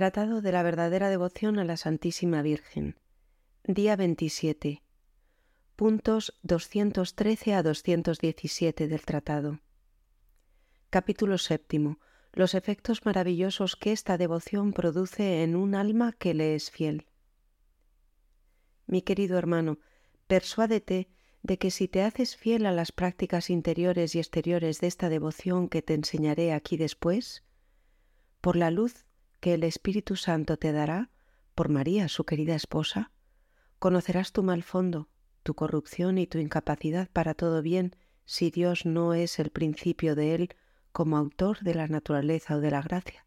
Tratado de la verdadera devoción a la Santísima Virgen. Día 27. Puntos 213 a 217 del tratado. Capítulo séptimo. Los efectos maravillosos que esta devoción produce en un alma que le es fiel. Mi querido hermano, persuádete de que si te haces fiel a las prácticas interiores y exteriores de esta devoción que te enseñaré aquí después, por la luz que el Espíritu Santo te dará, por María, su querida esposa, conocerás tu mal fondo, tu corrupción y tu incapacidad para todo bien si Dios no es el principio de él como autor de la naturaleza o de la gracia.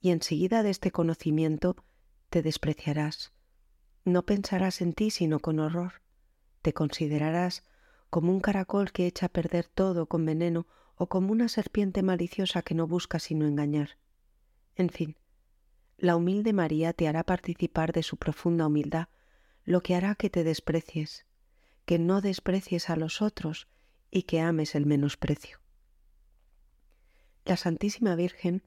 Y enseguida de este conocimiento te despreciarás. No pensarás en ti sino con horror. Te considerarás como un caracol que echa a perder todo con veneno o como una serpiente maliciosa que no busca sino engañar. En fin, la humilde María te hará participar de su profunda humildad, lo que hará que te desprecies, que no desprecies a los otros y que ames el menosprecio. La Santísima Virgen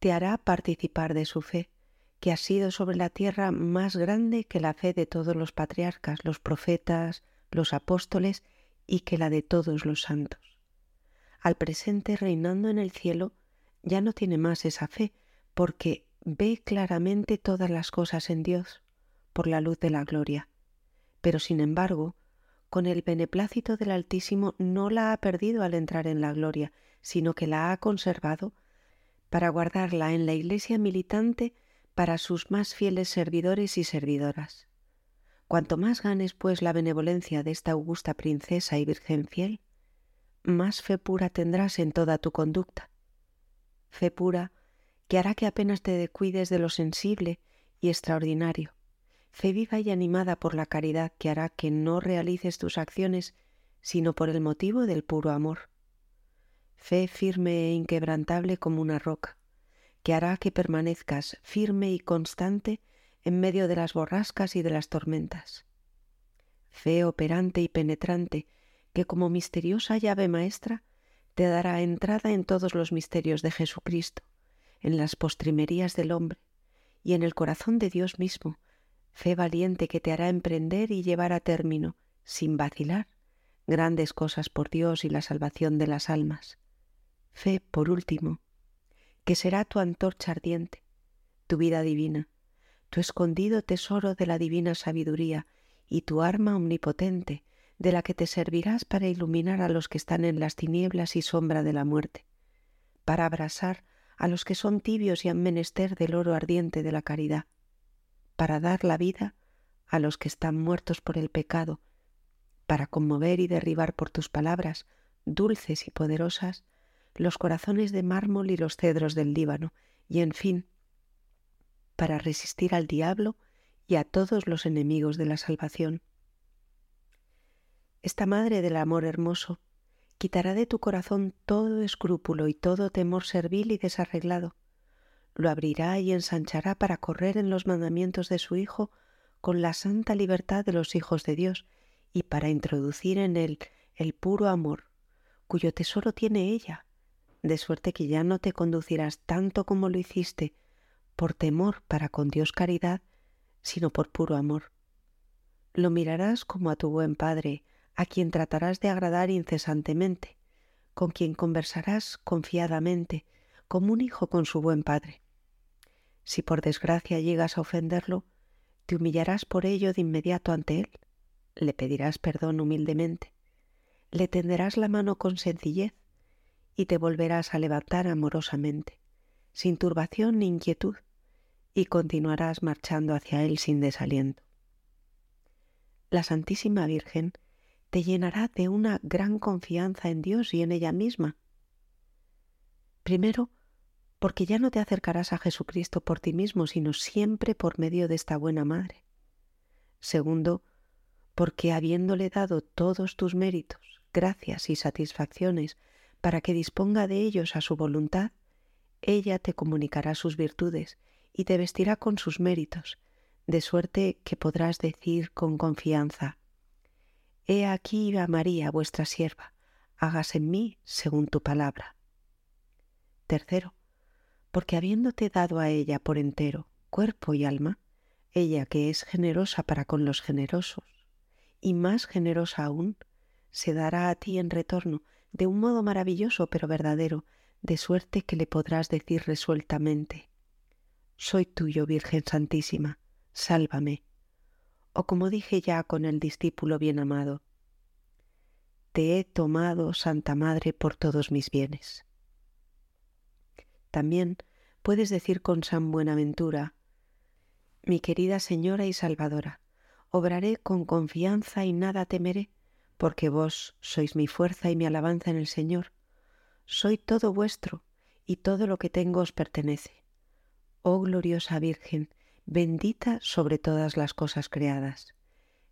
te hará participar de su fe, que ha sido sobre la tierra más grande que la fe de todos los patriarcas, los profetas, los apóstoles y que la de todos los santos. Al presente reinando en el cielo, ya no tiene más esa fe, porque ve claramente todas las cosas en Dios por la luz de la gloria, pero sin embargo, con el beneplácito del Altísimo no la ha perdido al entrar en la gloria, sino que la ha conservado para guardarla en la iglesia militante para sus más fieles servidores y servidoras. Cuanto más ganes, pues, la benevolencia de esta augusta princesa y virgen fiel, más fe pura tendrás en toda tu conducta. Fe pura que hará que apenas te descuides de lo sensible y extraordinario, fe viva y animada por la caridad que hará que no realices tus acciones sino por el motivo del puro amor, fe firme e inquebrantable como una roca, que hará que permanezcas firme y constante en medio de las borrascas y de las tormentas, fe operante y penetrante, que como misteriosa llave maestra te dará entrada en todos los misterios de Jesucristo, en las postrimerías del hombre y en el corazón de Dios mismo, fe valiente que te hará emprender y llevar a término, sin vacilar, grandes cosas por Dios y la salvación de las almas. Fe, por último, que será tu antorcha ardiente, tu vida divina, tu escondido tesoro de la divina sabiduría y tu arma omnipotente, de la que te servirás para iluminar a los que están en las tinieblas y sombra de la muerte, para abrasar a los que son tibios y han menester del oro ardiente de la caridad, para dar la vida a los que están muertos por el pecado, para conmover y derribar por tus palabras, dulces y poderosas, los corazones de mármol y los cedros del Líbano, y en fin, para resistir al diablo y a todos los enemigos de la salvación. Esta Madre del Amor Hermoso quitará de tu corazón todo escrúpulo y todo temor servil y desarreglado. Lo abrirá y ensanchará para correr en los mandamientos de su Hijo con la santa libertad de los hijos de Dios y para introducir en él el puro amor, cuyo tesoro tiene ella, de suerte que ya no te conducirás tanto como lo hiciste por temor para con Dios caridad, sino por puro amor. Lo mirarás como a tu buen Padre, a quien tratarás de agradar incesantemente, con quien conversarás confiadamente, como un hijo con su buen padre. Si por desgracia llegas a ofenderlo, te humillarás por ello de inmediato ante él, le pedirás perdón humildemente, le tenderás la mano con sencillez y te volverás a levantar amorosamente, sin turbación ni inquietud, y continuarás marchando hacia él sin desaliento. La Santísima Virgen te llenará de una gran confianza en Dios y en ella misma. Primero, porque ya no te acercarás a Jesucristo por ti mismo, sino siempre por medio de esta buena Madre. Segundo, porque habiéndole dado todos tus méritos, gracias y satisfacciones para que disponga de ellos a su voluntad, ella te comunicará sus virtudes y te vestirá con sus méritos, de suerte que podrás decir con confianza, He aquí a María, vuestra sierva, hágase en mí según tu palabra. Tercero, porque habiéndote dado a ella por entero, cuerpo y alma, ella que es generosa para con los generosos, y más generosa aún, se dará a ti en retorno de un modo maravilloso pero verdadero, de suerte que le podrás decir resueltamente, Soy tuyo, Virgen Santísima, sálvame. O como dije ya con el discípulo bien amado, Te he tomado, Santa Madre, por todos mis bienes. También puedes decir con San Buenaventura, Mi querida Señora y Salvadora, obraré con confianza y nada temeré, porque vos sois mi fuerza y mi alabanza en el Señor. Soy todo vuestro, y todo lo que tengo os pertenece. Oh gloriosa Virgen, bendita sobre todas las cosas creadas,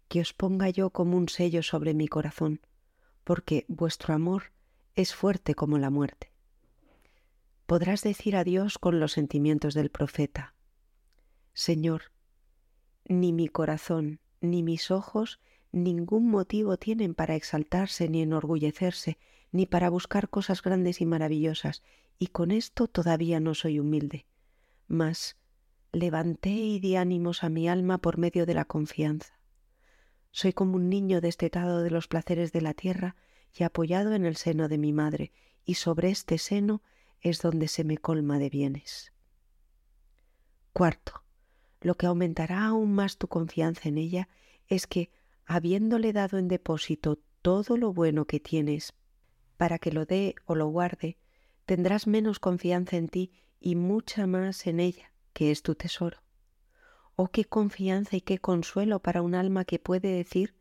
que os ponga yo como un sello sobre mi corazón, porque vuestro amor es fuerte como la muerte. Podrás decir a Dios con los sentimientos del profeta, Señor, ni mi corazón ni mis ojos ningún motivo tienen para exaltarse ni enorgullecerse, ni para buscar cosas grandes y maravillosas, y con esto todavía no soy humilde. Mas levanté y di ánimos a mi alma por medio de la confianza. Soy como un niño destetado de los placeres de la tierra y apoyado en el seno de mi madre, y sobre este seno es donde se me colma de bienes. Cuarto, lo que aumentará aún más tu confianza en ella es que, habiéndole dado en depósito todo lo bueno que tienes, para que lo dé o lo guarde, tendrás menos confianza en ti y mucha más en ella, que es tu tesoro. Oh, qué confianza y qué consuelo para un alma que puede decir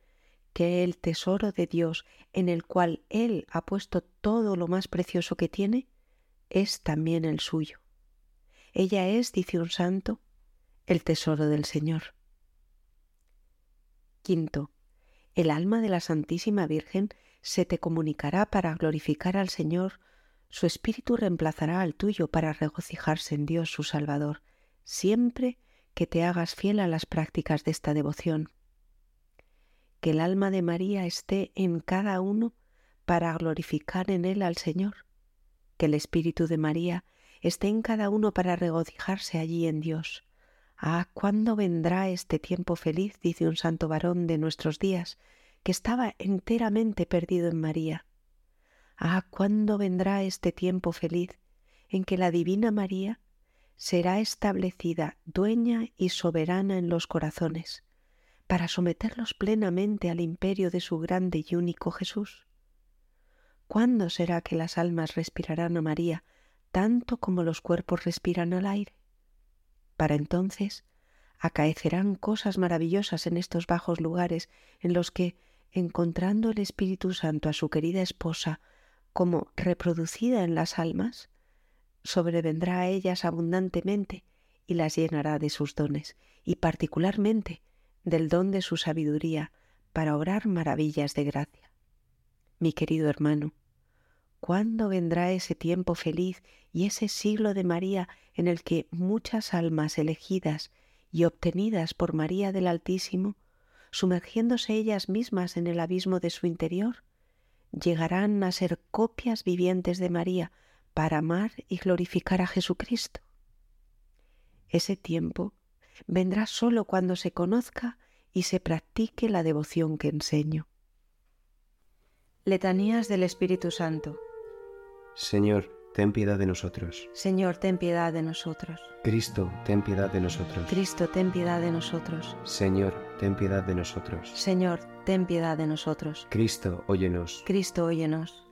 que el tesoro de Dios en el cual Él ha puesto todo lo más precioso que tiene, es también el suyo. Ella es, dice un santo, el tesoro del Señor. Quinto, el alma de la Santísima Virgen se te comunicará para glorificar al Señor, su espíritu reemplazará al tuyo para regocijarse en Dios su Salvador, siempre que te hagas fiel a las prácticas de esta devoción. Que el alma de María esté en cada uno para glorificar en él al Señor que el Espíritu de María esté en cada uno para regocijarse allí en Dios. Ah, ¿cuándo vendrá este tiempo feliz? dice un santo varón de nuestros días, que estaba enteramente perdido en María. Ah, ¿cuándo vendrá este tiempo feliz en que la Divina María será establecida dueña y soberana en los corazones, para someterlos plenamente al imperio de su grande y único Jesús? ¿Cuándo será que las almas respirarán a María tanto como los cuerpos respiran al aire? Para entonces acaecerán cosas maravillosas en estos bajos lugares en los que, encontrando el Espíritu Santo a su querida esposa como reproducida en las almas, sobrevendrá a ellas abundantemente y las llenará de sus dones, y particularmente del don de su sabiduría para obrar maravillas de gracia. Mi querido hermano, ¿Cuándo vendrá ese tiempo feliz y ese siglo de María en el que muchas almas elegidas y obtenidas por María del Altísimo, sumergiéndose ellas mismas en el abismo de su interior, llegarán a ser copias vivientes de María para amar y glorificar a Jesucristo? Ese tiempo vendrá sólo cuando se conozca y se practique la devoción que enseño. Letanías del Espíritu Santo Señor, ten piedad de nosotros. Señor, ten piedad de nosotros. Cristo, ten piedad de nosotros. Cristo, ten piedad de nosotros. Señor, ten piedad de nosotros. Señor, ten piedad de nosotros. Cristo, óyenos. Cristo, óyenos.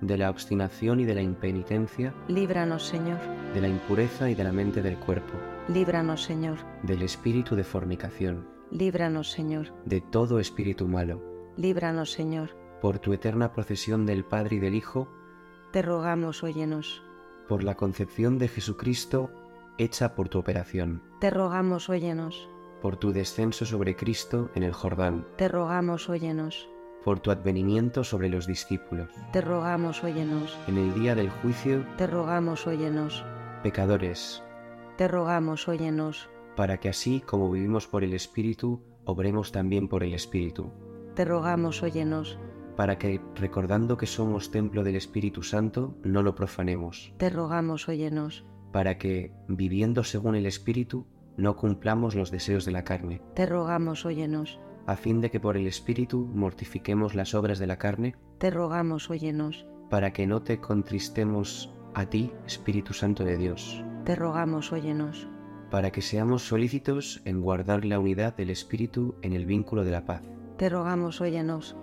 De la obstinación y de la impenitencia, Líbranos, Señor. de la impureza y de la mente del cuerpo, Líbranos, Señor. del espíritu de fornicación, Líbranos, Señor. de todo espíritu malo, Líbranos, Señor. por tu eterna procesión del Padre y del Hijo, Te rogamos, óyenos. por la concepción de Jesucristo hecha por tu operación, Te rogamos, óyenos. por tu descenso sobre Cristo en el Jordán, Te rogamos, óyenos. Por tu advenimiento sobre los discípulos, Te rogamos, óyenos. en el día del juicio, Te rogamos, óyenos. pecadores, Te rogamos, óyenos. para que así como vivimos por el Espíritu, obremos también por el Espíritu, Te rogamos, óyenos. para que, recordando que somos templo del Espíritu Santo, no lo profanemos, Te rogamos, óyenos. para que, viviendo según el Espíritu, no cumplamos los deseos de la carne, Te rogamos, óyenos. A fin de que por el Espíritu mortifiquemos las obras de la carne, Te rogamos, óyenos. para que no te contristemos a ti, Espíritu Santo de Dios, Te rogamos, óyenos. para que seamos solícitos en guardar la unidad del Espíritu en el vínculo de la paz, Te rogamos, óyenos.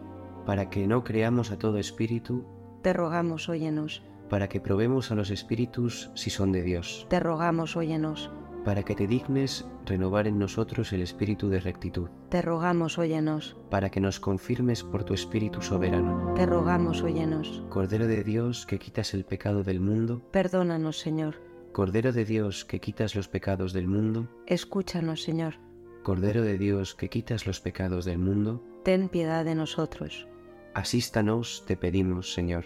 para que no creamos a todo espíritu, Te rogamos, óyenos. para que probemos a los espíritus si son de Dios, Te rogamos, óyenos. Para que te dignes renovar en nosotros el espíritu de rectitud, Te rogamos, óyenos. para que nos confirmes por tu espíritu soberano. Te rogamos, óyenos. Cordero de Dios que quitas el pecado del mundo, Perdónanos, Señor. Cordero de Dios que quitas los pecados del mundo, Escúchanos, Señor. Cordero de Dios que quitas los pecados del mundo, Ten piedad de nosotros. asístanos, te pedimos, Señor,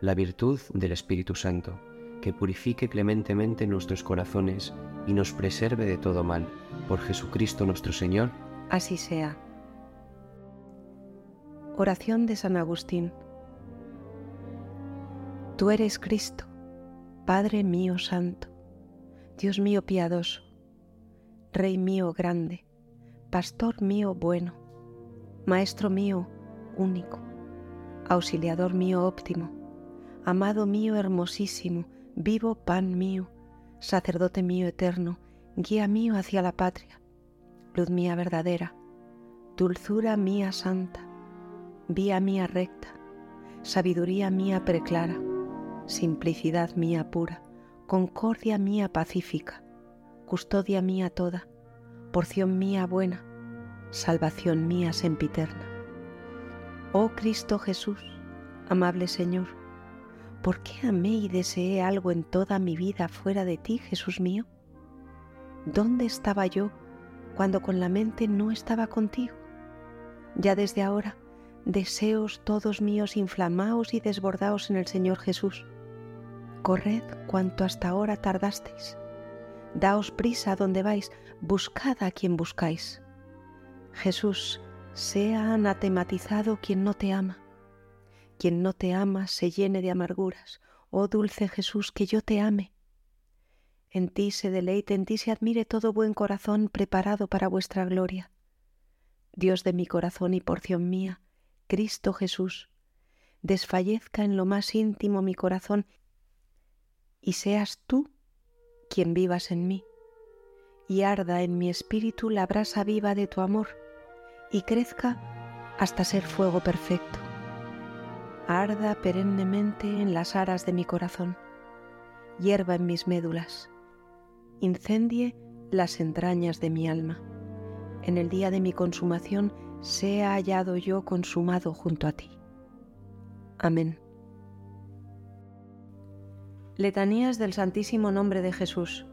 la virtud del Espíritu Santo, que purifique clementemente nuestros corazones y nos preserve de todo mal. Por Jesucristo nuestro Señor. Así sea. Oración de San Agustín. Tú eres Cristo, Padre mío santo, Dios mío piadoso, Rey mío grande, Pastor mío bueno, Maestro mío único, Auxiliador mío óptimo, Amado mío hermosísimo, vivo pan mío, Sacerdote mío eterno, guía mío hacia la patria, luz mía verdadera, dulzura mía santa, vía mía recta, sabiduría mía preclara, simplicidad mía pura, concordia mía pacífica, custodia mía toda, porción mía buena, salvación mía sempiterna. Oh Cristo Jesús, amable Señor, ¿por qué amé y deseé algo en toda mi vida fuera de ti, Jesús mío? ¿Dónde estaba yo cuando con la mente no estaba contigo? Ya desde ahora, deseos todos míos inflamaos y desbordaos en el Señor Jesús. Corred cuanto hasta ahora tardasteis. Daos prisa donde vais, buscad a quien buscáis. Jesús, Sea anatematizado quien no te ama. Quien no te ama se llene de amarguras. Oh dulce Jesús, que yo te ame. En ti se deleite, en ti se admire todo buen corazón preparado para vuestra gloria. Dios de mi corazón y porción mía, Cristo Jesús, desfallezca en lo más íntimo mi corazón y seas tú quien vivas en mí, y arda en mi espíritu la brasa viva de tu amor y crezca hasta ser fuego perfecto. Arda perennemente en las aras de mi corazón, hierva en mis médulas, incendie las entrañas de mi alma. En el día de mi consumación sea hallado yo consumado junto a ti. Amén. Letanías del Santísimo Nombre de Jesús.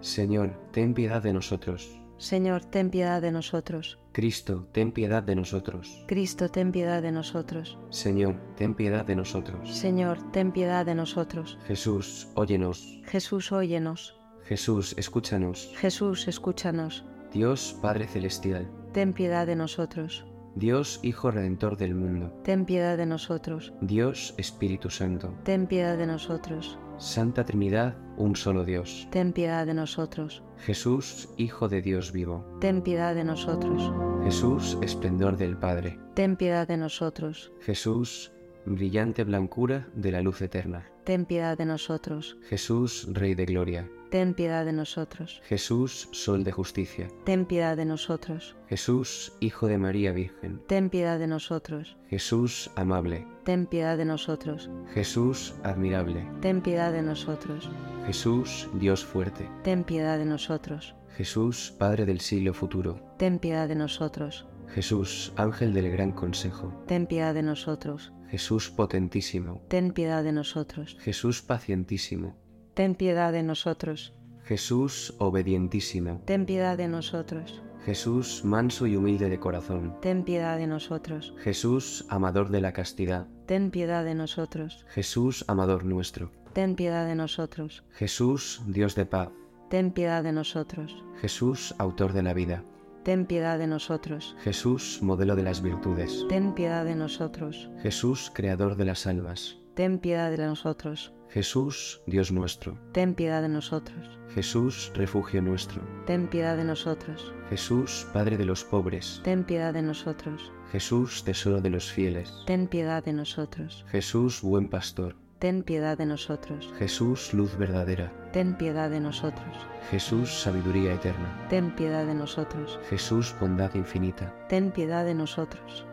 Señor, ten piedad de nosotros. Señor, ten piedad de nosotros. Cristo, ten piedad de nosotros. Cristo, ten piedad de nosotros. Señor, ten piedad de nosotros. Señor, ten piedad de nosotros. Jesús, óyenos. Jesús, óyenos. Jesús, escúchanos. Jesús, escúchanos. Dios Padre Celestial. Ten piedad de nosotros. Dios Hijo Redentor del mundo. Ten piedad de nosotros. Dios Espíritu Santo. Ten piedad de nosotros. Santa Trinidad, un solo Dios. Ten piedad de nosotros. Jesús, Hijo de Dios vivo. Ten piedad de nosotros. Jesús, esplendor del Padre. Ten piedad de nosotros. Jesús, brillante blancura de la luz eterna. Ten piedad de nosotros. Jesús, Rey de Gloria. Ten piedad de nosotros. Jesús, Sol de Justicia. Ten piedad de nosotros. Jesús, Hijo de María Virgen. Ten piedad de nosotros. Jesús, amable. Ten piedad de nosotros. Jesús, admirable. Ten piedad de nosotros. Jesús, Dios fuerte. Ten piedad de nosotros. Jesús, Padre del siglo futuro. Ten piedad de nosotros. Jesús, Ángel del Gran Consejo. Ten piedad de nosotros. Jesús potentísimo. Ten piedad de nosotros. Jesús pacientísimo. Ten piedad de nosotros. Jesús obedientísimo. Ten piedad de nosotros. Jesús manso y humilde de corazón. Ten piedad de nosotros. Jesús amador de la castidad. Ten piedad de nosotros. Jesús amador nuestro. Ten piedad de nosotros. Jesús Dios de paz. Ten piedad de nosotros. Jesús autor de la vida. Ten piedad de nosotros. Jesús modelo de las virtudes. Ten piedad de nosotros. Jesús creador de las almas. Ten piedad de nosotros. Jesús Dios nuestro. Ten piedad de nosotros. Jesús refugio nuestro. Ten piedad de nosotros. Jesús Padre de los pobres. Ten piedad de nosotros. Jesús tesoro de los fieles. Ten piedad de nosotros. Jesús buen pastor. Ten piedad de nosotros. Jesús luz verdadera. Ten piedad de nosotros. Jesús sabiduría eterna. Ten piedad de nosotros. Jesús bondad infinita. Ten piedad de nosotros.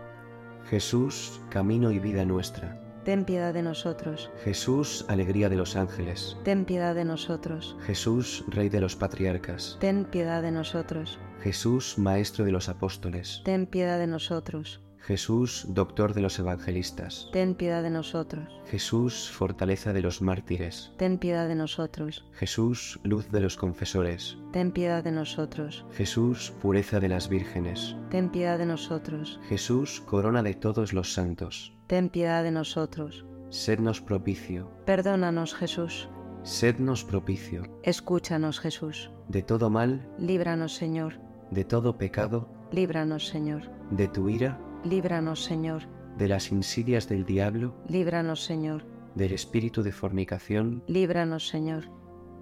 Jesús camino y vida nuestra. Ten piedad de nosotros. Jesús alegría de los ángeles. Ten piedad de nosotros. Jesús rey de los patriarcas. Ten piedad de nosotros. Jesús maestro de los apóstoles. Ten piedad de nosotros. Jesús doctor de los evangelistas. Ten piedad de nosotros. Jesús fortaleza de los mártires. Ten piedad de nosotros. Jesús luz de los confesores. Ten piedad de nosotros. Jesús pureza de las vírgenes. Ten piedad de nosotros. Jesús corona de todos los santos. Ten piedad de nosotros. Sednos propicio. Perdónanos, Jesús. Sednos propicio. Escúchanos, Jesús. De todo mal, Líbranos, Señor. de todo pecado, Líbranos, Señor. de tu ira, Líbranos, Señor. de las insidias del diablo, Líbranos, Señor. del espíritu de fornicación, Líbranos, Señor.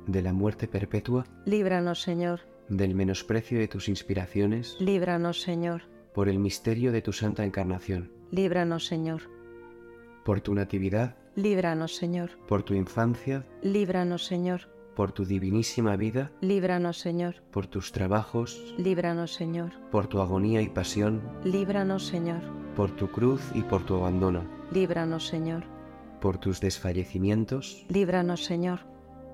de la muerte perpetua, Líbranos, Señor. del menosprecio de tus inspiraciones, Líbranos, Señor. por el misterio de tu santa encarnación, Líbranos, Señor. por tu natividad, Líbranos, Señor. por tu infancia, Líbranos, Señor. Por tu divinísima vida, Líbranos, Señor. por tus trabajos, Líbranos, Señor. por tu agonía y pasión, Líbranos, Señor. por tu cruz y por tu abandono, Líbranos, Señor. por tus desfallecimientos, Líbranos, Señor.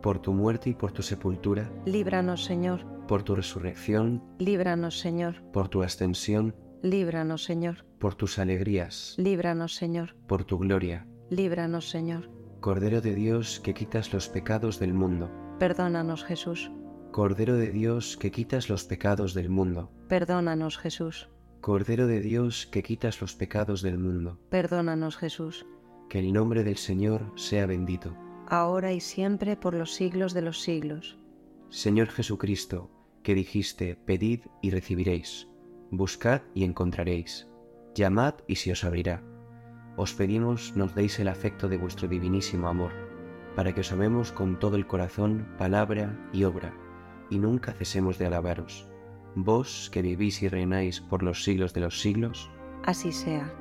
por tu muerte y por tu sepultura, Líbranos, Señor. por tu resurrección, Líbranos, Señor. por tu ascensión, Líbranos, Señor. por tus alegrías, Líbranos, Señor. por tu gloria. Líbranos, Señor. Cordero de Dios que quitas los pecados del mundo. Perdónanos, Jesús. Cordero de Dios que quitas los pecados del mundo. Perdónanos, Jesús. Cordero de Dios que quitas los pecados del mundo. Perdónanos, Jesús. Que el nombre del Señor sea bendito. Ahora y siempre por los siglos de los siglos. Señor Jesucristo, que dijiste, pedid y recibiréis. Buscad y encontraréis. Llamad y se os abrirá. Os pedimos nos deis el afecto de vuestro divinísimo amor, para que os amemos con todo el corazón, palabra y obra, y nunca cesemos de alabaros. Vos que vivís y reináis por los siglos de los siglos, Así sea.